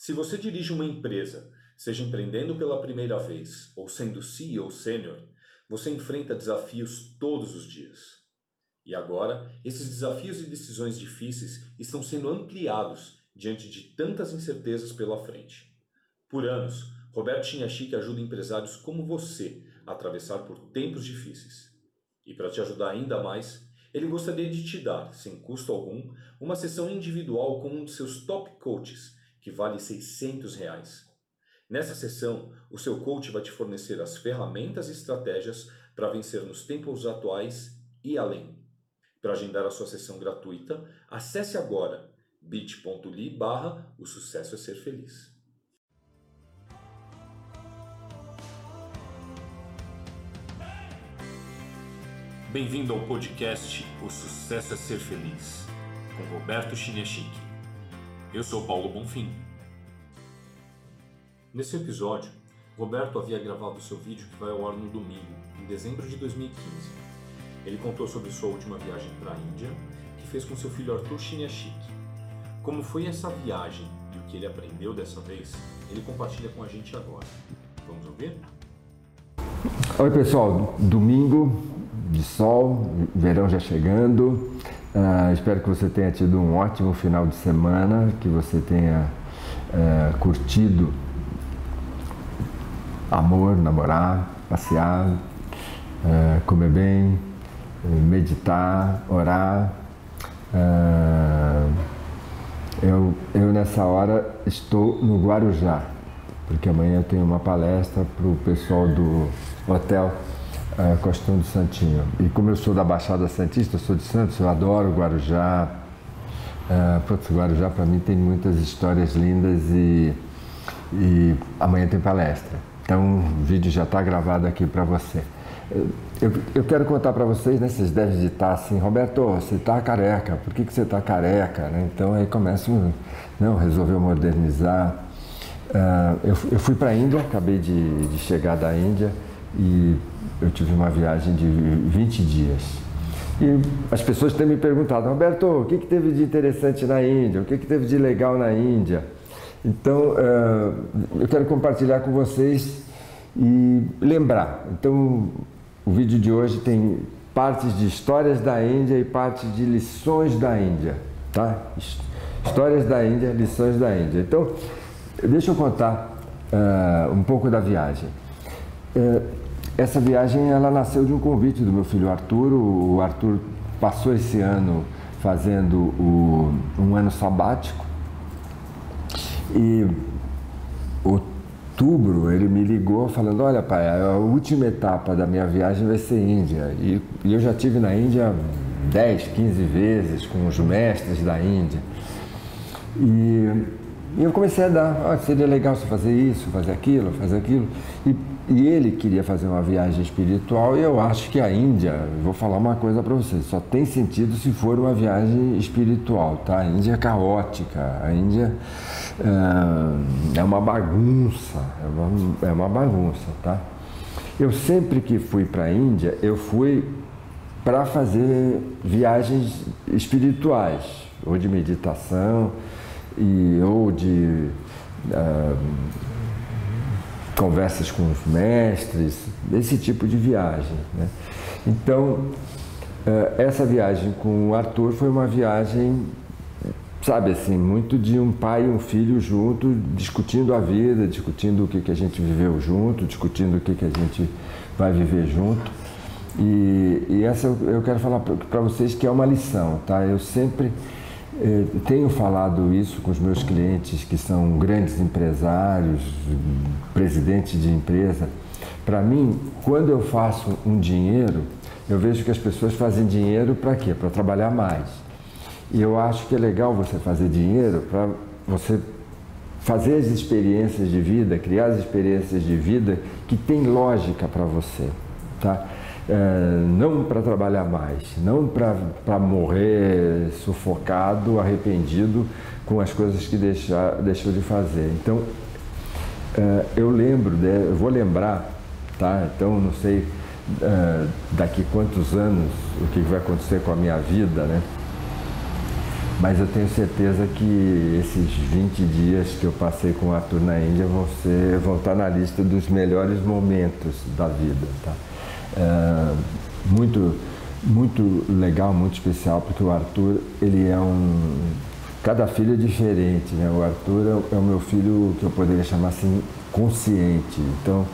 Se você dirige uma empresa, seja empreendendo pela primeira vez ou sendo CEO sênior, você enfrenta desafios todos os dias. E agora, esses desafios e decisões difíceis estão sendo ampliados diante de tantas incertezas pela frente. Por anos, Roberto Chinachique ajuda empresários como você a atravessar por tempos difíceis. E para te ajudar ainda mais, ele gostaria de te dar, sem custo algum, uma sessão individual com um de seus top coaches que vale 600 reais. Nessa sessão, o seu coach vai te fornecer as ferramentas e estratégias para vencer nos tempos atuais e além. Para agendar a sua sessão gratuita, acesse agora bit.ly barra o sucesso é ser feliz. Bem-vindo ao podcast O Sucesso é Ser Feliz, com Roberto Chiniachique. Eu sou Paulo Bonfim. Nesse episódio, Roberto havia gravado seu vídeo que vai ao ar no domingo, em dezembro de 2015. Ele contou sobre sua última viagem para a Índia, que fez com seu filho Arthur Chiniachique. Como foi essa viagem e o que ele aprendeu dessa vez, ele compartilha com a gente agora. Vamos ouvir? Oi pessoal, domingo de sol, verão já chegando. Uh, espero que você tenha tido um ótimo final de semana, que você tenha uh, curtido amor, namorar, passear, uh, comer bem, meditar, orar. eu, eu nessa hora estou no Guarujá, porque amanhã eu tenho uma palestra para o pessoal do hotel é, Costão do Santinho. E como eu sou da Baixada Santista, sou de Santos, eu adoro Guarujá. É, Putz, Guarujá para mim tem muitas histórias lindas e, e amanhã tem palestra. Então o vídeo já está gravado aqui para você. Eu, eu, quero contar para vocês, né, vocês devem estar assim, Roberto, você está careca, por que, que você está careca? Né? Então aí começa, não, resolveu modernizar. Uh, eu, eu fui para a Índia, acabei de, de chegar da Índia e eu tive uma viagem de 20 dias. E as pessoas têm me perguntado, Roberto, o que, que teve de interessante na Índia? O que, que teve de legal na Índia? Então, uh, eu quero compartilhar com vocês e lembrar. Então, o vídeo de hoje tem partes de histórias da Índia e partes de lições da Índia, tá? Histórias da Índia, lições da Índia. Então, deixa eu contar uh, um pouco da viagem. Uh, essa viagem ela nasceu de um convite do meu filho Arthur. O Arthur passou esse ano fazendo o, um ano sabático. E outubro ele me ligou falando olha pai a última etapa da minha viagem vai ser Índia. E, e eu já tive na Índia 10, 15 vezes com os mestres da Índia. E, e eu comecei a dar oh, seria legal você fazer isso fazer aquilo fazer aquilo. E e ele queria fazer uma viagem espiritual e eu acho que a Índia, vou falar uma coisa para vocês, só tem sentido se for uma viagem espiritual, tá? A Índia é caótica, a Índia é, é uma bagunça, é uma, é uma bagunça, tá? Eu sempre que fui para a Índia, eu fui para fazer viagens espirituais, ou de meditação, e, ou de uh, conversas com os mestres, esse tipo de viagem. Né? Então, eh, essa viagem com o Arthur foi uma viagem, sabe assim, muito de um pai e um filho junto, discutindo a vida, discutindo o que, que a gente viveu junto, discutindo o que, que a gente vai viver junto. E, e essa eu quero falar para vocês que é uma lição, tá? Eu sempre eh, tenho falado isso com os meus clientes que são grandes empresários, presidentes de empresa. Para mim, quando eu faço um dinheiro, eu vejo que as pessoas fazem dinheiro para quê? Para trabalhar mais. E eu acho que é legal você fazer dinheiro para você fazer as experiências de vida, criar as experiências de vida que tem lógica para você, tá? É, não para trabalhar mais, não para morrer sufocado, arrependido com as coisas que deixar, deixou de fazer. Então, é, eu lembro, eu vou lembrar, tá? Então, não sei é, daqui quantos anos o que vai acontecer com a minha vida, né? Mas eu tenho certeza que esses 20 dias que eu passei com o Arthur na Índia vão, ser, vão estar na lista dos melhores momentos da vida. Tá? É, muito, muito legal, muito especial, porque o Arthur, ele é um... Cada filho é diferente, né? O Arthur é, é o meu filho que eu poderia chamar assim, consciente. Então,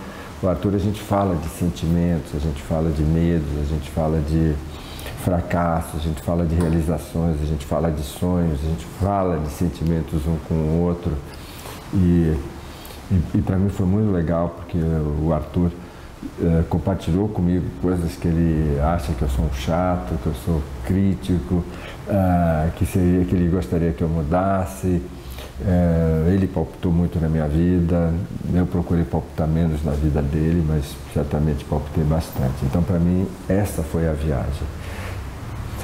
o Arthur a gente fala de sentimentos, a gente fala de medos, a gente fala de fracassos, a gente fala de realizações, a gente fala de sonhos, a gente fala de sentimentos um com o outro. E, e, e para mim foi muito legal porque o Arthur eh, compartilhou comigo coisas que ele acha que eu sou chato, que eu sou crítico, uh, que, seria, que ele gostaria que eu mudasse. Uh, ele palpitou muito na minha vida, eu procurei palpitar menos na vida dele, mas certamente palpitei bastante. Então, para mim, essa foi a viagem.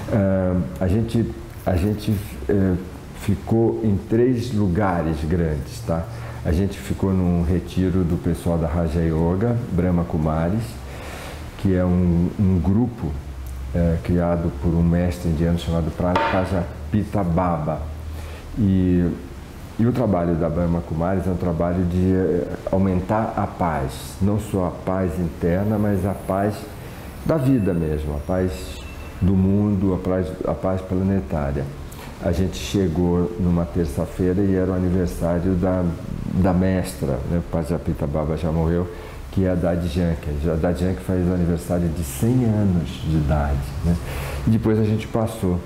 Uh, a gente, a gente uh, ficou em três lugares grandes, tá? A gente ficou num retiro do pessoal da Raja Yoga, Brahma Kumaris, que é um, um grupo uh, criado por um mestre indiano chamado Prajapita Baba. E, e o trabalho da Brahma Kumaris é um trabalho de aumentar a paz, não só a paz interna, mas a paz da vida mesmo, a paz do mundo, a paz, a paz planetária. A gente chegou numa terça-feira e era o aniversário da, da mestra, né? Pajapita Baba já morreu, que é a Dadi Jank. A Dadi Jank faz aniversário de 100 anos de idade. Né? E depois a gente passou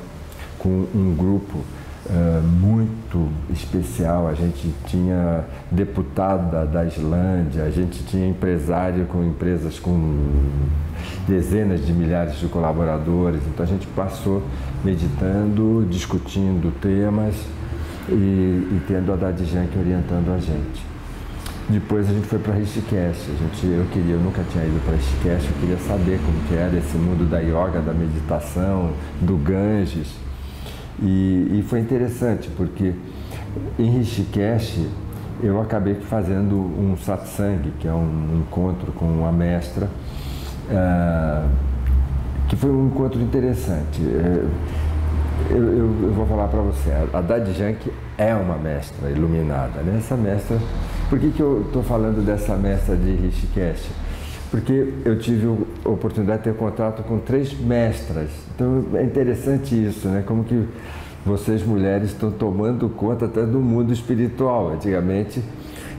com um grupo uh, muito especial. A gente tinha deputada da Islândia, a gente tinha empresário com empresas com dezenas de milhares de colaboradores. Então a gente passou meditando, discutindo temas e, e tendo a Dadi Jank orientando a gente. Depois a gente foi para Rishikesh. A gente, eu queria, eu nunca tinha ido para Rishikesh, eu queria saber como que era esse mundo da yoga, da meditação, do Ganges. E, e foi interessante porque em Rishikesh eu acabei fazendo um satsang, que é um encontro com uma mestra, uh, que foi um encontro interessante. Uh, eu, eu, eu, vou falar para você, a Dadi Jank é uma mestra iluminada, né? Essa mestra, por que, que eu estou falando dessa mestra de Rishikesh? Porque eu tive a oportunidade de ter contato com três mestras. Então é interessante isso, né? Como que vocês mulheres estão tomando conta até do mundo espiritual. Antigamente,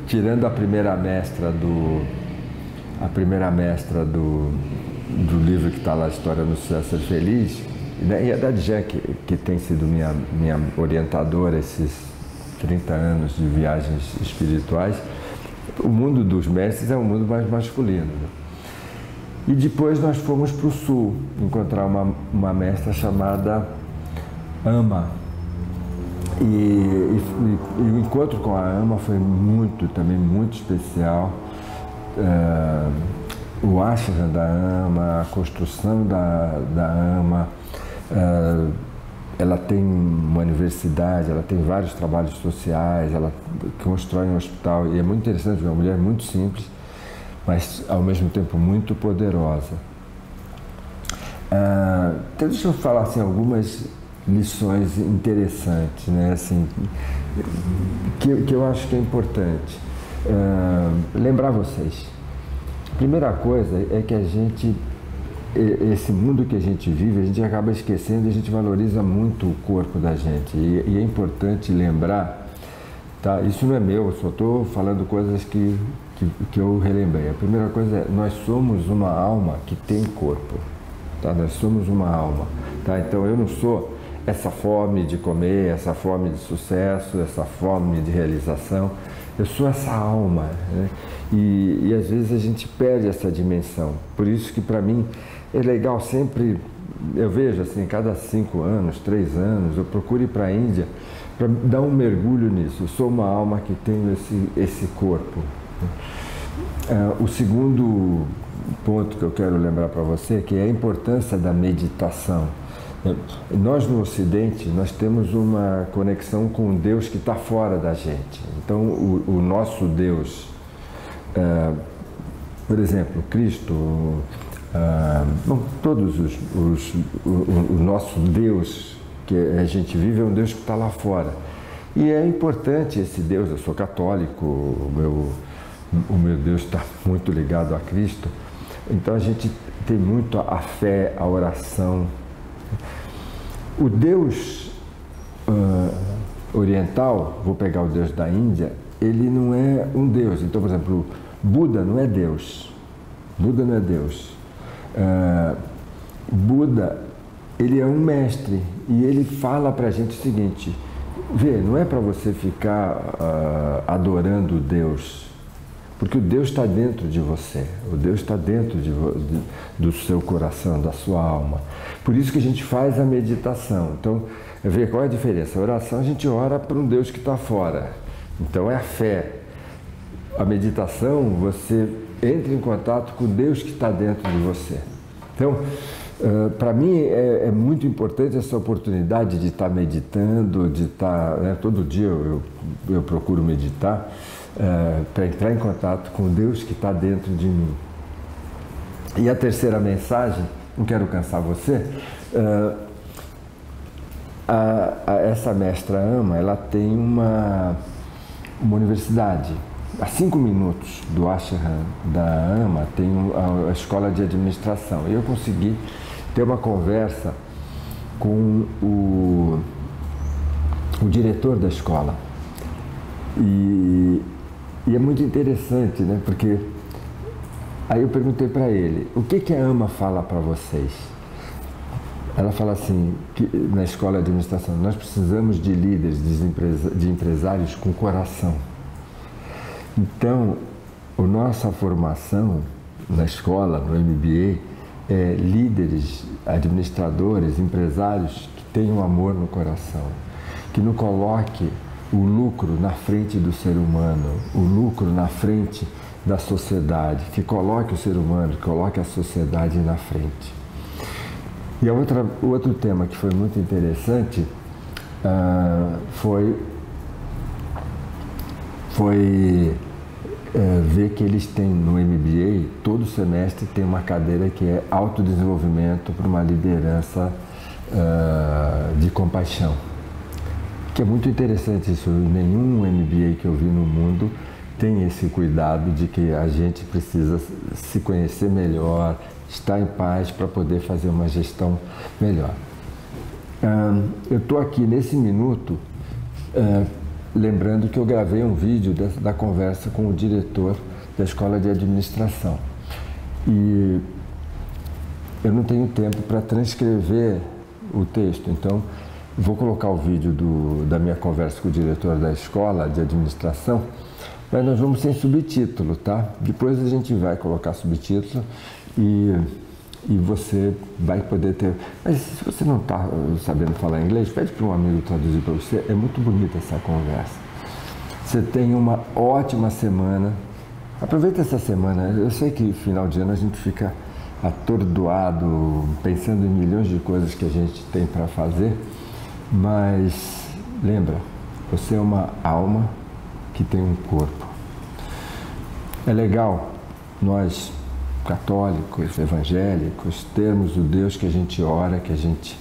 tirando a primeira mestra do a primeira mestra do, do livro que está lá, História do Sucesso Feliz, né? e a Dad Jack, que tem sido minha, minha orientadora esses 30 anos de viagens espirituais, o mundo dos mestres é um mundo mais masculino. E depois nós fomos para o sul encontrar uma, uma mestra chamada Ama. E, e, e, o encontro com a Ama foi muito, também muito especial. É, o ashram da Ama, a construção da, da Ama, é, ela tem uma universidade, ela tem vários trabalhos sociais, ela constrói um hospital e é muito interessante, uma mulher muito simples, mas ao mesmo tempo muito poderosa. Uh, então deixa eu falar assim, algumas lições interessantes, né? assim, que, que eu acho que é importante. Uh, lembrar vocês. Primeira coisa é que a gente, esse mundo que a gente vive, a gente acaba esquecendo e a gente valoriza muito o corpo da gente. E, e é importante lembrar, tá? isso não é meu, eu só estou falando coisas que, que, que eu relembrei. A primeira coisa é, nós somos uma alma que tem corpo. Tá? Nós somos uma alma. Tá? Então eu não sou essa fome de comer, essa fome de sucesso, essa fome de realização. Eu sou essa alma. Né? E, e às vezes a gente perde essa dimensão. Por isso que para mim é legal sempre, eu vejo assim, cada cinco anos, três anos, eu procuro ir para a Índia para dar um mergulho nisso. Eu sou uma alma que tem esse, esse corpo. Uh, o segundo ponto que eu quero lembrar para você é que é a importância da meditação. Nós no Ocidente, nós temos uma conexão com Deus que está fora da gente. Então, o, o nosso Deus, é, por exemplo, Cristo, é, bom, todos os, os o, o, nosso Deus que a gente vive é um Deus que está lá fora. E é importante esse Deus, eu sou católico, meu, o meu Deus está muito ligado a Cristo, então a gente tem muito a fé, a oração. O Deus uh, oriental, vou pegar o Deus da Índia, ele não é um Deus. Então, por exemplo, Buda não é Deus. Buda não é Deus. Uh, Buda, ele é um mestre e ele fala para a gente o seguinte: vê, não é para você ficar uh, adorando Deus, porque o Deus está dentro de você, o Deus está dentro de, de, do seu coração, da sua alma. Por isso que a gente faz a meditação. Então, vê qual é a diferença? A oração a gente ora para um Deus que está fora. Então é a fé. A meditação, você entra em contato com Deus que está dentro de você. Então, uh, para mim é, é, muito importante essa oportunidade de estar tá meditando, de estar. Tá, né, todo dia eu, eu, eu procuro meditar uh, para entrar em contato com Deus que está dentro de mim. E a terceira mensagem, não quero cansar você, uh, a, a, essa mestra Ama, ela tem uma uma universidade. A cinco minutos do ashram da AMA tem a, escola de administração. E eu consegui ter uma conversa com o, o diretor da escola. E, e, é muito interessante, né? Porque aí eu perguntei para ele, o que, que a AMA fala para vocês? Ela fala assim, que na escola de administração, nós precisamos de líderes, de empresários com coração. Então, a nossa formação na escola, no MBA, é líderes, administradores, empresários que tenham amor no coração, que não coloque o lucro na frente do ser humano, o lucro na frente da sociedade, que coloque o ser humano, que coloque a sociedade na frente. E outra, outro tema que foi muito interessante uh, foi, foi uh, ver que eles têm no MBA, todo semestre tem uma cadeira que é autodesenvolvimento para uma liderança uh, de compaixão. Que é muito interessante isso. Nenhum MBA que eu vi no mundo tem esse cuidado de que a gente precisa se conhecer melhor, estar em paz para poder fazer uma gestão melhor. eu estou aqui nesse minuto uh, lembrando que eu gravei um vídeo da, da conversa com o diretor da escola de administração e eu não tenho tempo para transcrever o texto, então vou colocar o vídeo do, da minha conversa com o diretor da escola de administração mas nós vamos sem subtítulo, tá? Depois a gente vai colocar subtítulo e, e você vai poder ter. Mas se você não está sabendo falar inglês, pede para um amigo traduzir para você. É muito bonita essa conversa. Você tem uma ótima semana. Aproveita essa semana. Eu sei que final de ano a gente fica atordoado, pensando em milhões de coisas que a gente tem para fazer, mas lembra, você é uma alma que tem um corpo. É legal nós, católicos, evangélicos, termos o Deus que a gente ora, que a gente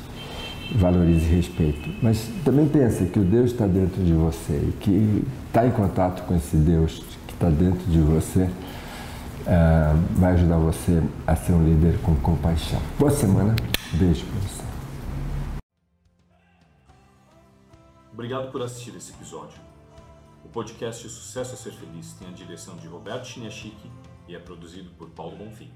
valoriza e respeita. Mas também pensa que o Deus está dentro de você e que estar tá em contato com esse Deus que está dentro de você é, vai ajudar você a ser um líder com compaixão. Boa semana, beijo para você. Obrigado por assistir esse episódio podcast Sucesso a Ser Feliz tem a direção de Roberto Chiniachique e é produzido por Paulo Bonfim.